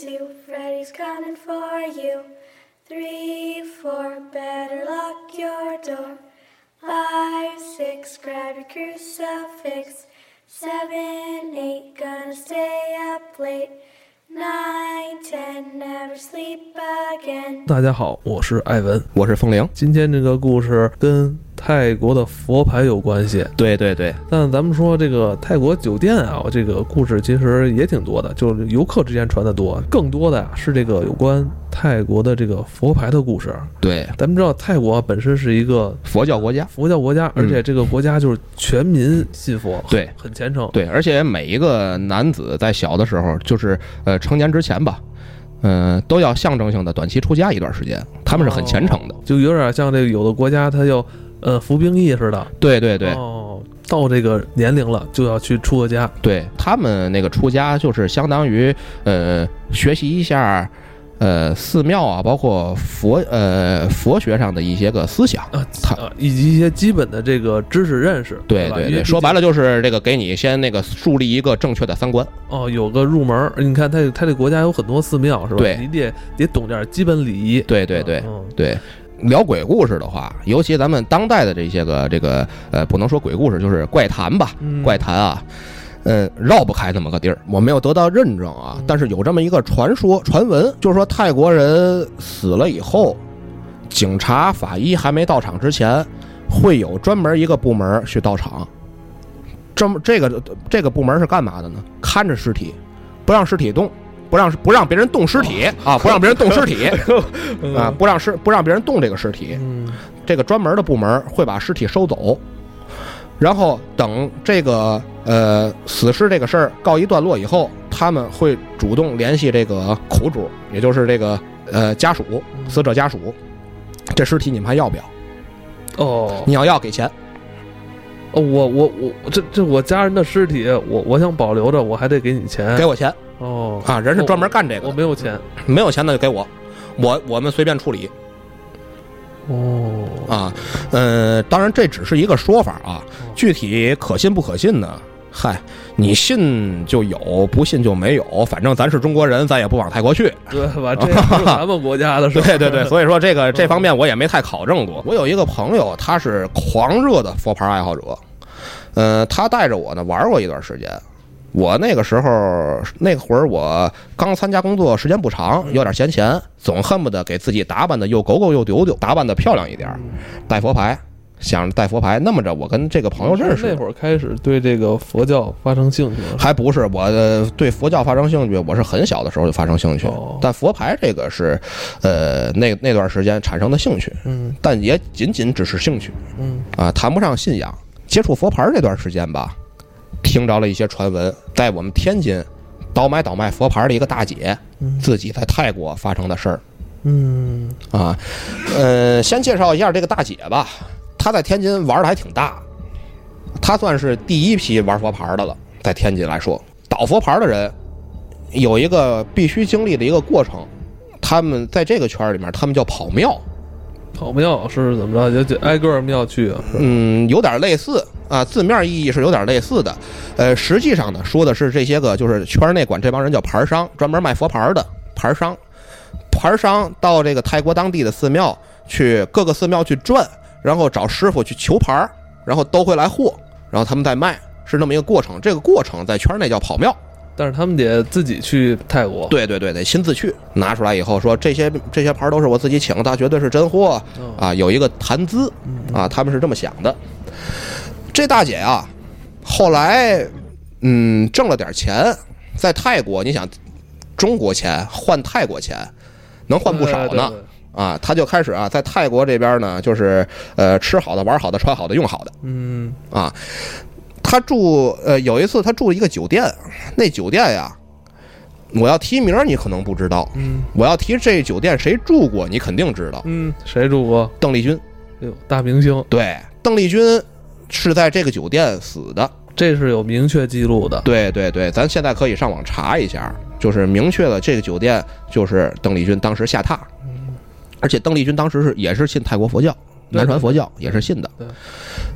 two, Freddy's coming for you. Three, four, better lock your door. Five, six, grab your crucifix. Seven, eight, gonna stay up late. Nine, ten, never sleep again. 大家好，我是艾文。我是风铃。今天这个故事跟 泰国的佛牌有关系，对对对，但咱们说这个泰国酒店啊，这个故事其实也挺多的，就是游客之间传的多，更多的呀是这个有关泰国的这个佛牌的故事。对咱们知道泰国本身是一个佛教国家，佛教国家，而且这个国家就是全民信佛，嗯对很虔诚。对，而且每一个男子在小的时候，就是呃成年之前吧，嗯、都要象征性的短期出家一段时间，他们是很虔诚的。就有点像这个有的国家他要呃服兵役似的。对对对、哦，到这个年龄了就要去出个家。对，他们那个出家就是相当于呃学习一下。呃，寺庙啊，包括佛呃佛学上的一些个思想，啊，他啊以及一些基本的这个知识认识，对对对，说白了就是这个给你先那个树立一个正确的三观。哦，有个入门儿。你看他他这国家有很多寺庙是吧？对你得得懂点基本礼仪。对对对嗯，对，聊鬼故事的话，尤其咱们当代的这些个这个呃，不能说鬼故事，就是怪谈吧，嗯怪谈啊。嗯，绕不开那么个地儿，我没有得到认证啊，嗯但是有这么一个传说传闻，就是说泰国人死了以后，警察、法医还没到场之前，会有专门一个部门去到场。这么这个这个部门是干嘛的呢？看着尸体，不让尸体动，不让不让别人动尸体啊，不让别人动尸体。嗯。啊，不让尸不让别人动这个尸体。嗯。这个专门的部门会把尸体收走，然后等这个呃死尸这个事儿告一段落以后，他们会主动联系这个苦主，也就是这个呃家属，死者家属，这尸体你们还要不要？哦。你要要给钱。哦，我我我这这我家人的尸体，我我想保留着，我还得给你钱。给我钱哦啊！人是专门干这个的，我没有钱。没有钱那就给我，我我们随便处理哦啊。呃，当然这只是一个说法啊，具体可信不可信呢？嗨，你信就有，不信就没有。反正咱是中国人，咱也不往泰国去。对吧？这也是咱们国家的事儿。对对对，所以说这个这方面我也没太考证过。我有一个朋友，他是狂热的佛牌爱好者，呃，他带着我呢玩过一段时间。我那个时候那会儿我刚参加工作，时间不长，有点闲钱，总恨不得给自己打扮的又狗狗又丢丢，打扮的漂亮一点儿，带佛牌，想着带佛牌。那么着，我跟这个朋友认识。那会儿开始对这个佛教发生兴趣了。还不是我呃对佛教发生兴趣，我是很小的时候就发生兴趣。哦，但佛牌这个是，呃，那那段时间产生的兴趣，嗯。但也仅仅只是兴趣嗯。啊，谈不上信仰。接触佛牌这段时间吧，听着了一些传闻，在我们天津倒买倒卖佛牌的一个大姐，嗯自己在泰国发生的事儿嗯啊。呃，先介绍一下这个大姐吧，她在天津玩的还挺大，她算是第一批玩佛牌的了，在天津来说，倒佛牌的人有一个必须经历的一个过程，他们在这个圈儿里面，他们叫跑庙。跑庙是怎么着？就就挨个庙去啊？嗯，有点类似啊，字面意义是有点类似的。呃，实际上呢，说的是这些个就是圈内管这帮人叫牌商，专门卖佛牌的牌商。牌商到这个泰国当地的寺庙去，各个寺庙去转，然后找师傅去求牌，然后都会来货，然后他们再卖，是那么一个过程。这个过程在圈内叫跑庙。但是他们得自己去泰国。对对对，得亲自去拿出来以后说这些这些牌都是我自己请的，绝对是真货。嗯。啊，有一个谈资。啊，他们是这么想的。这大姐啊，后来嗯挣了点钱，在泰国，你想中国钱换泰国钱，能换不少呢。啊，她就开始啊在泰国这边呢，就是呃吃好的、玩好的、穿好的、用好的。嗯。啊，他住呃有一次他住一个酒店，那酒店呀，我要提名你可能不知道，嗯我要提这酒店谁住过你肯定知道，嗯，谁住过？邓丽君。哎呦，大明星，对，邓丽君是在这个酒店死的。这是有明确记录的。对对对，咱现在可以上网查一下，就是明确了这个酒店就是邓丽君当时下榻，而且邓丽君当时是也是信泰国佛教。对南传佛教也是信的对，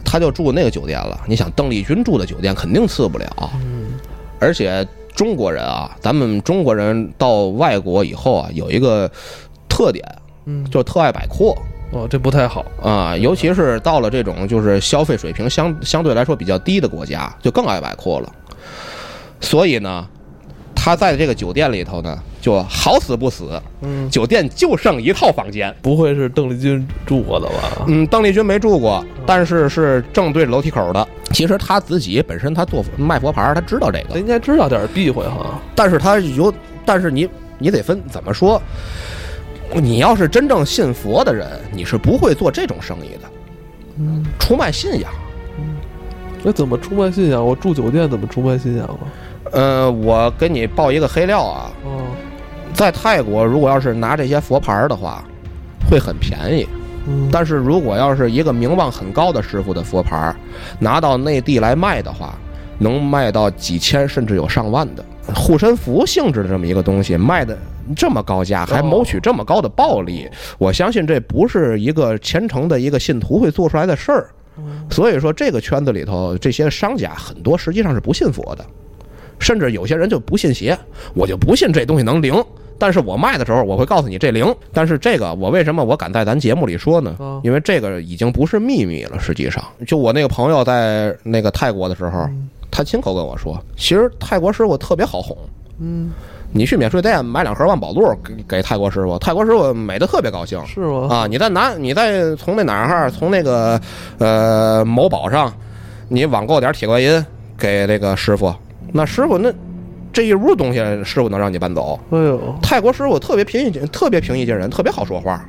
他就住那个酒店了。你想，邓丽君住的酒店肯定次不了，嗯而且中国人啊，咱们中国人到外国以后啊，有一个特点，嗯，就特爱摆阔哦，这不太好。啊，尤其是到了这种就是消费水平相相对来说比较低的国家，就更爱摆阔了。所以呢，他在这个酒店里头呢，就好死不死，嗯，酒店就剩一套房间。不会是邓丽君住过的吧？嗯，邓丽君没住过，但是是正对着楼梯口的。其实他自己本身他做卖佛牌，他知道这个，应该知道点避讳哈。但是他有，但是你你得分怎么说？你要是真正信佛的人，你是不会做这种生意的，嗯，出卖信仰。那怎么出卖信仰？我住酒店怎么出卖信仰啊？呃，我给你爆一个黑料啊，哦，在泰国，如果要是拿这些佛牌的话，会很便宜。嗯，但是如果要是一个名望很高的师傅的佛牌，拿到内地来卖的话，能卖到几千甚至有上万的护身符性质的这么一个东西，卖的这么高价，还谋取这么高的暴利，我相信这不是一个虔诚的一个信徒会做出来的事儿。所以说，这个圈子里头这些商家很多实际上是不信佛的，甚至有些人就不信邪，我就不信这东西能灵。但是我卖的时候，我会告诉你这灵。但是这个我为什么我敢在咱节目里说呢啊？因为这个已经不是秘密了。实际上，就我那个朋友在那个泰国的时候，他亲口跟我说，其实泰国师傅特别好哄。嗯，你去免税店买两盒万宝路给给泰国师傅，泰国师傅美的特别高兴。是吗？啊，你再拿，你再从那哪儿哈，从那个呃某宝上，你网购点铁观音给那个师傅，那师傅那这一屋东西，师傅能让你搬走。哎呦，泰国师傅特别平易近，特别平易近人，特别好说话，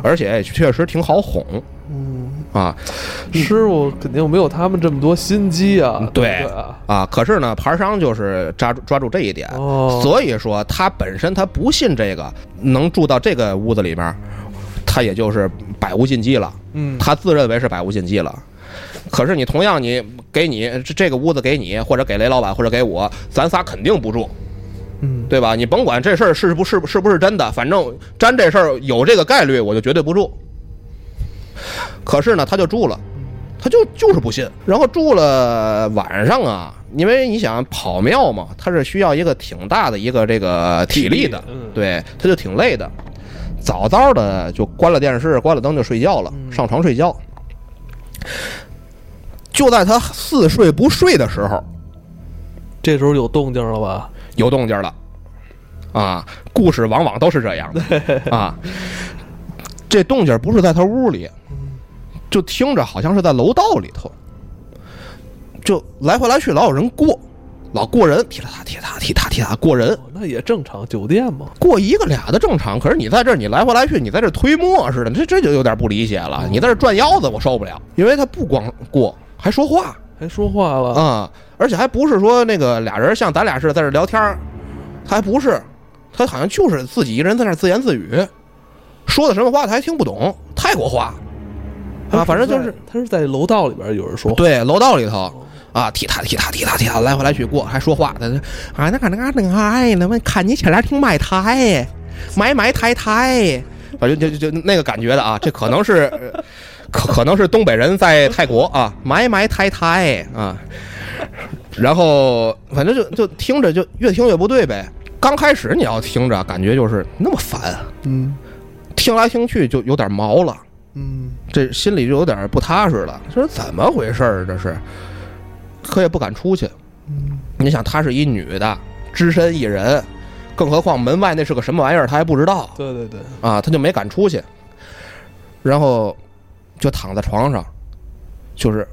而且确实挺好哄嗯，啊师傅肯定没有他们这么多心机啊。对对啊，啊！可是呢，牌商就是抓住抓住这一点，哦，所以说他本身他不信这个，能住到这个屋子里面，他也就是百无禁忌了。嗯，他自认为是百无禁忌了。可是你同样，你给你这这个屋子给你，或者给雷老板，或者给我，咱仨肯定不住，嗯，对吧？你甭管这事儿是不是是不是真的，反正沾这事儿有这个概率，我就绝对不住。可是呢，他就住了，他就就是不信。然后住了晚上啊，因为你想跑庙嘛，他是需要一个挺大的一个这个体力的，嗯对，他就挺累的。早早的就关了电视，关了灯就睡觉了，上床睡觉。就在他似睡不睡的时候，这时候有动静了吧？有动静了，啊，故事往往都是这样的 啊。这动静不是在他屋里，就听着好像是在楼道里头，就来回来去老有人过，老过人，踢啦踏踢踏踢踏踢踏过人，哦那也正常，酒店嘛。过一个俩的正常。可是你在这儿，你来回来去，你在这儿推磨似的，这这就有点不理解了。你在这儿转腰子，我受不了，因为他不光过，还说话。还说话了，啊、而且还不是说那个俩人像咱俩似的在这聊天儿，他还不是，他好像就是自己一个人在那自言自语，说的什么话他还听不懂，泰国话啊，反正就是他是在楼道里边有人说话。对楼道里头啊，踢踏踢踏踢踏踢踏来回来去过，还说话，他啊那个那个那个哎，那么看你起来挺买台，买买台台，反正就就就那个感觉的啊，这可能是。呃可可能是东北人在泰国啊，买买台台啊，然后反正就就听着就越听越不对呗。刚开始你要听着，感觉就是那么烦，嗯听来听去就有点毛了，嗯，这心里就有点不踏实了。说怎么回事儿？这是，可也不敢出去。嗯你想，她是一女的，只身一人，更何况门外那是个什么玩意儿，她还不知道。对对对，啊，她就没敢出去，然后就躺在床上，就是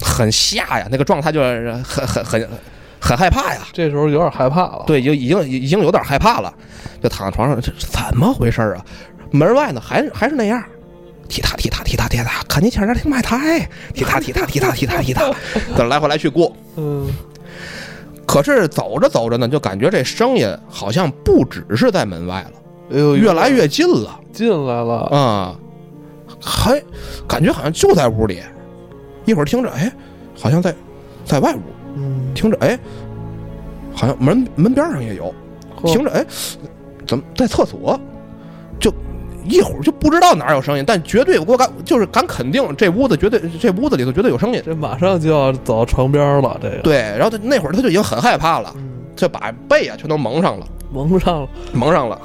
很吓呀，那个状态就是很很很很害怕呀。这时候有点害怕了。，对，就已经已经有点害怕了，就躺在床上，这怎么回事啊？门外呢，还是还是那样，踢踏踢踏踢踏踢踏，看你前面挺买台，踢踏踢踏踢踏踢踏踢踏，这 来回来去过。嗯，可是走着走着呢，就感觉这声音好像不只是在门外了，哎呦，越来越近了。进来了。啊、还感觉好像就在屋里，一会儿听着，哎，好像在在外屋，嗯，听着，哎，好像门门边上也有，听着，哎，怎么在厕所？就一会儿就不知道哪儿有声音，但绝对我敢就是敢肯定，这屋子绝对这屋子里头绝对有声音。这马上就要走到床边了，这个。对，然后他那会儿他就已经很害怕了，嗯，就把被啊全都蒙上了，蒙上了，蒙上了。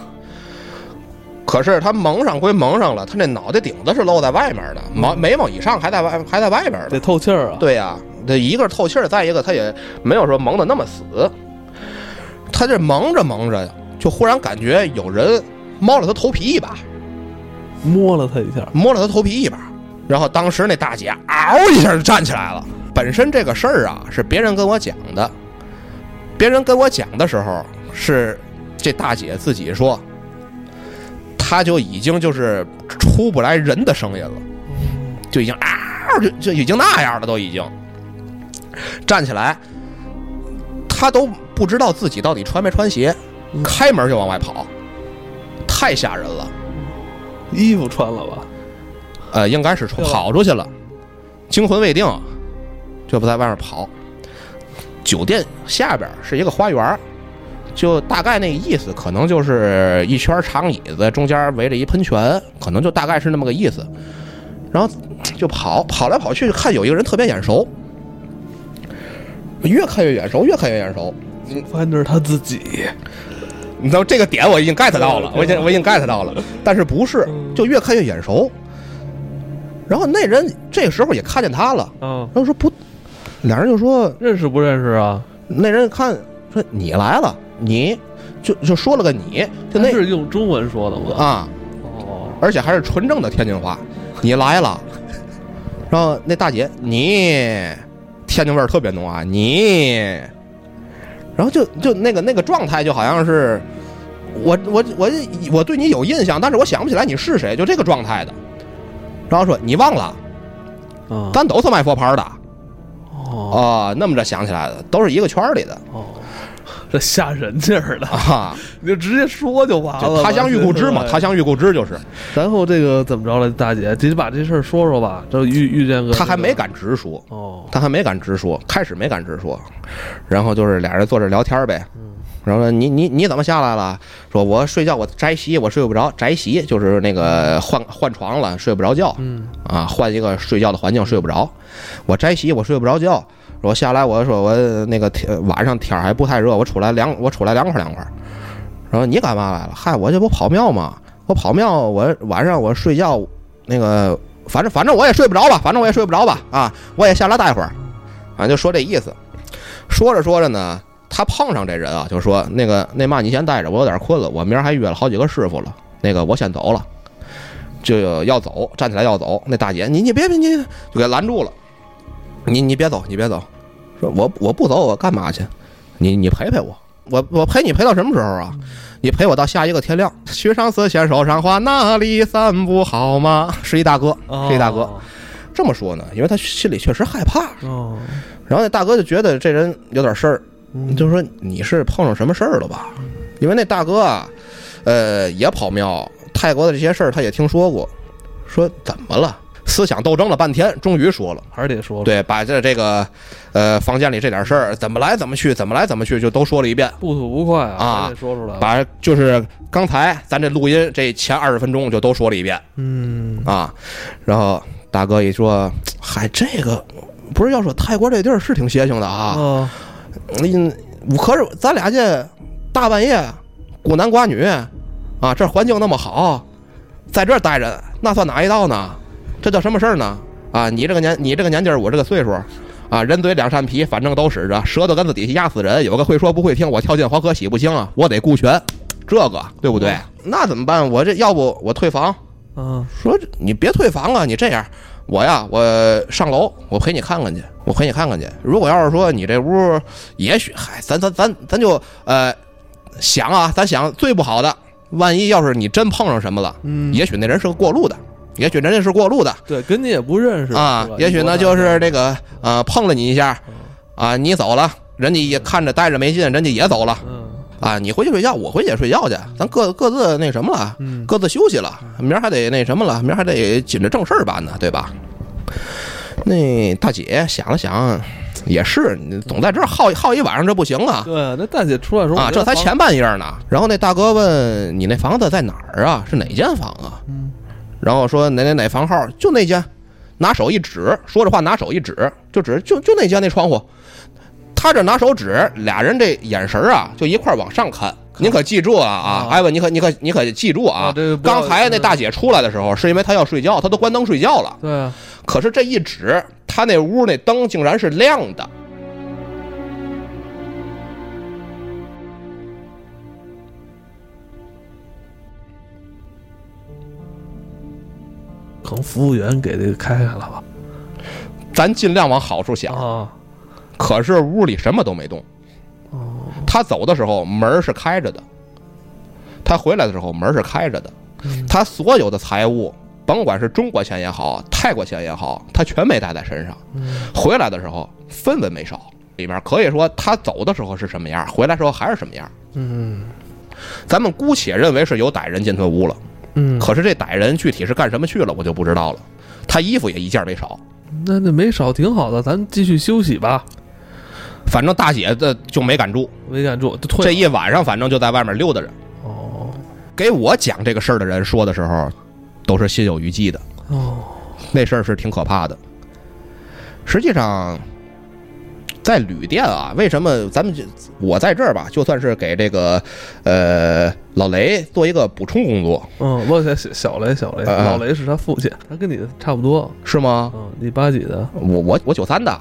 可是他蒙上归蒙上了，他那脑袋顶子是露在外面的，毛眉毛以上还在外还在外边呢。得透气儿啊。对呀、这一个是透气儿，再一个他也没有说蒙的那么死，他这蒙着蒙着，就忽然感觉有人摸了他头皮一把，摸了他一下，摸了他头皮一把，然后当时那大姐嗷一下就站起来了。本身这个事儿啊是别人跟我讲的，别人跟我讲的时候是这大姐自己说，她就已经就是出不来人的声音了，就已经啊就就已经那样了，都已经站起来，他都不知道自己到底穿没穿鞋，开门就往外跑，太吓人了。衣服穿了吧？呃，应该是穿跑出去了，惊魂未定，就不在外面跑。酒店下边是一个花园，就大概那意思，可能就是一圈长椅子，中间围着一喷泉，可能就大概是那么个意思。然后就跑，跑来跑去，看有一个人特别眼熟，越看越眼熟，越看越眼熟。发现那是他自己。你知道这个点我已经 get 到了，我已经我已经 get 到了，但是不是，就越看越眼熟。然后那人这个时候也看见他了，嗯，然后说不，俩人就说认识不认识啊？那人看说你来了，你就就说了个你，就那是用中文说的吗？啊，哦，而且还是纯正的天津话，你来了。然后那大姐你天津味儿特别浓啊，你，然后就就那个那个状态就好像是我我我我对你有印象，但是我想不起来你是谁，就这个状态的。然后说你忘了，啊，咱都是卖佛牌的哦啊，那么着想起来的，都是一个圈儿里的哦，这吓人劲儿的，啊。你就直接说就完了。就他乡遇故知嘛，他乡遇故知就是，然后这个怎么着了，大姐，直接把这事儿说说吧。这遇遇见个他还没敢直说，哦，他还没敢直说，开始没敢直说，然后就是俩人坐这聊天呗。然后说你你你怎么下来了？说我睡觉我摘席我睡不着，摘席就是那个换换床了睡不着觉嗯啊，换一个睡觉的环境睡不着。我摘席我睡不着觉，我下来我说我那个天晚上天儿还不太热，我出来凉我出来凉快凉快。然后你干嘛来了？嗨，我这不跑庙吗？我跑庙，我晚上我睡觉那个反正反正我也睡不着吧，反正我也睡不着吧啊，我也下来待会儿，反啊，就说这意思。说着说着呢，他碰上这人啊，就说那个那嘛，你先待着，我有点困了，我明儿还约了好几个师傅了，那个我先走了，就要走，站起来要走。那大姐，你你别别你，就给拦住了，你你别走，你别走，说我我不走，我干嘛去？你你陪陪我，我我陪你陪到什么时候啊？你陪我到下一个天亮。许上司先手上花，那里散步好吗？是一大哥，是一大哥。这么说呢，因为他心里确实害怕。哦，然后那大哥就觉得这人有点事儿，嗯就说你是碰上什么事儿了吧？因为那大哥啊，呃，也跑庙，泰国的这些事儿他也听说过，说怎么了？思想斗争了半天，终于说了，还是得说，，对，把这这个，呃，房间里这点事儿怎么来怎么去，怎么来怎么去，就都说了一遍。不吐不快啊说出来。把就是刚才咱这录音这前二十分钟就都说了一遍嗯啊，然后大哥一说，嗨，这个不是要说泰国这地儿是挺邪性的啊，啊，嗯，可是咱俩这大半夜孤男寡女啊，这环境那么好，在这儿待着，那算哪一道呢？这叫什么事儿呢？啊，你这个年你这个年纪儿，我这个岁数，啊，人嘴两扇皮，反正都使着，舌头根子底下压死人。有个会说不会听，我跳进黄河洗不清啊，我得顾全，这个对不对？那怎么办？我这要不我退房？啊，说你别退房啊，你这样，我呀，我上楼，我陪你看看去，我陪你看看去。如果要是说你这屋，也许嗨，咱咱咱咱就呃想啊，咱想最不好的，万一要是你真碰上什么了，嗯，也许那人是个过路的，也许人家是过路的对，跟你也不认识啊，也许呢就是这个呃碰了你一下嗯啊，你走了，人家也看着待着没劲，人家也走了嗯啊，你回去睡觉，我回去也睡觉去，咱各各自那什么了。嗯，各自休息了，明儿还得那什么了，明儿还得紧着正事儿办呢，对吧？那大姐想了想，也是，你总在这儿耗耗一晚上，这不行啊！对，那大姐出来说啊，这才前半夜呢。然后那大哥问你那房子在哪儿啊？是哪间房啊？嗯然后说哪哪哪房号，就那间，拿手一指，说着话拿手一指，就指就就那间那窗户。他这拿手指，俩人这眼神啊，就一块儿往上看。您可记住啊啊啊！艾文，你可你可你可记住啊刚才那大姐出来的时候，是因为她要睡觉，她都关灯睡觉了。对啊，可是这一指，她那屋那灯竟然是亮的。可能服务员给这个开开了吧？咱尽量往好处想。啊，可是屋里什么都没动。哦，他走的时候门儿是开着的，他回来的时候门儿是开着的。嗯他所有的财物，甭管是中国钱也好，泰国钱也好，他全没带在身上。嗯回来的时候分文没少，里面可以说他走的时候是什么样，回来时候还是什么样。嗯咱们姑且认为是有歹人进他屋了，嗯，可是这歹人具体是干什么去了，我就不知道了。他衣服也一件没少，那那没少，挺好的，咱继续休息吧。反正大姐的就没敢住，没敢住，这一晚上反正就在外面溜达着。哦给我讲这个事儿的人说的时候，都是心有余悸的。哦，那事儿是挺可怕的。实际上，在旅店啊，为什么咱们就我在这儿吧，就算是给这个呃老雷做一个补充工作，嗯，我小小雷，小雷，老雷是他父亲，他跟你差不多。是吗？嗯，你八几的？我我我九三的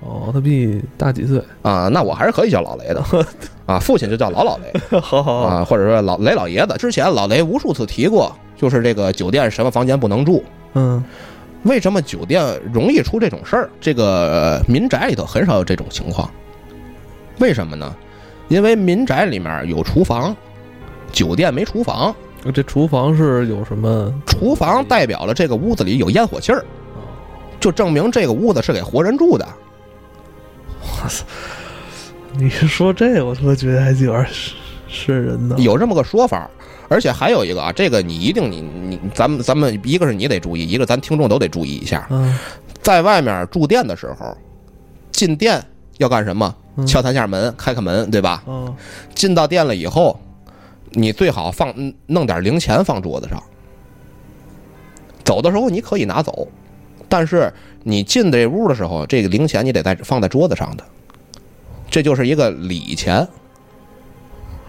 哦，他比你大几岁？啊，那我还是可以叫老雷的 啊，父亲就叫老老雷好好好，啊，或者说老雷老爷子。之前老雷无数次提过，就是这个酒店什么房间不能住，嗯为什么酒店容易出这种事儿？这个呃民宅里头很少有这种情况，为什么呢？因为民宅里面有厨房，酒店没厨房。这厨房是有什么？厨房代表了这个屋子里有烟火气儿，就证明这个屋子是给活人住的。你是说这个，我他妈觉得还有点瘆瘆人呢。有这么个说法。而且还有一个啊，这个你一定你你咱们咱们一个是你得注意，一个咱听众都得注意一下，嗯在外面住店的时候，进店要干什么？嗯敲三下门，开开门，对吧？嗯进到店了以后，你最好放嗯弄点零钱放桌子上。走的时候你可以拿走，但是你进这屋的时候，这个零钱你得在放在桌子上的，这就是一个礼钱。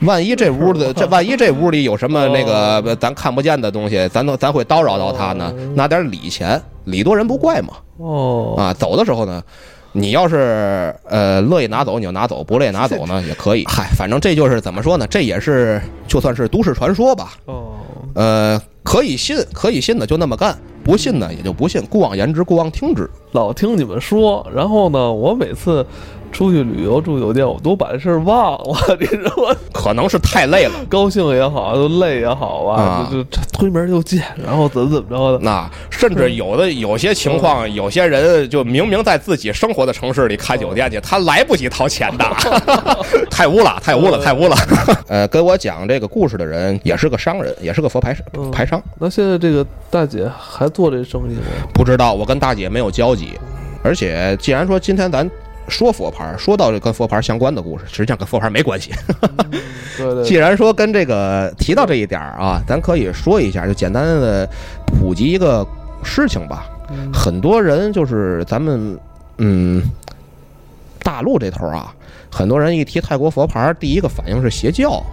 万一这屋的 这万一这屋里有什么那个咱看不见的东西，咱都咱会叨扰到他呢？拿点礼钱，礼多人不怪嘛。哦啊，走的时候呢，你要是呃乐意拿走你就拿走，不乐意拿走呢 也可以。嗨，反正这就是怎么说呢？这也是就算是都市传说吧。哦，呃，可以信，可以信的就那么干，不信呢也就不信。姑妄言之，姑妄听之。老听你们说，然后呢，我每次出去旅游住酒店，我都把这事儿忘了。你知道吗？可能是太累了。高兴也好，就累也好吧，啊就就推门就进，然后怎么怎么着的。那甚至有的有些情况，有些人就明明在自己生活的城市里开酒店去，他来不及掏钱的，太污了，太污了，太污了。呃，跟我讲这个故事的人也是个商人，也是个佛牌嗯牌商。那现在这个大姐还做这生意吗？不知道，我跟大姐没有交集。而且，既然说今天咱说佛牌，说到这跟佛牌相关的故事，实际上跟佛牌没关系。对对 既然说跟这个提到这一点儿啊，咱可以说一下，就简单的普及一个事情吧。嗯很多人就是咱们嗯大陆这头啊，很多人一提泰国佛牌，第一个反应是邪教，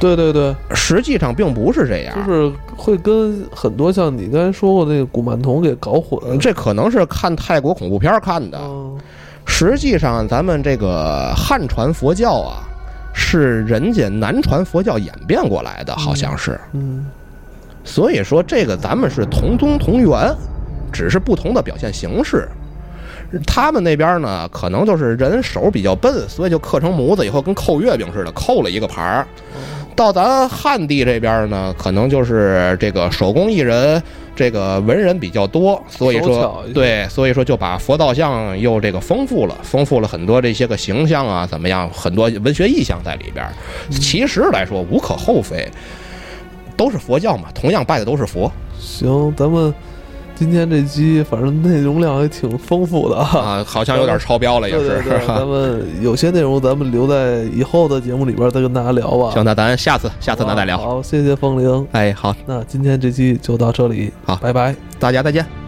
对对对，实际上并不是这样。就是会跟很多像你刚才说过那个古曼童给搞混。这可能是看泰国恐怖片儿看的。嗯实际上，咱们这个汉传佛教啊，是人家南传佛教演变过来的，好像是。嗯所以说，这个咱们是同宗同源，只是不同的表现形式。他们那边呢，可能就是人手比较笨，所以就刻成模子以后，跟扣月饼似的，扣了一个牌儿。到咱汉地这边呢，可能就是这个手工艺人，这个文人比较多，所以说对，所以说就把佛道像又这个丰富了，丰富了很多这些个形象啊，怎么样，很多文学意象在里边儿。其实来说无可厚非，都是佛教嘛，同样拜的都是佛。行，咱们今天这期反正内容量也挺丰富的啊。啊，好像有点超标了，也是。咱们有些内容咱们留在以后的节目里边再跟大家聊吧。行，那咱下次下次咱再聊。好，谢谢风铃。哎，好，那今天这期就到这里，好拜拜。大家再见。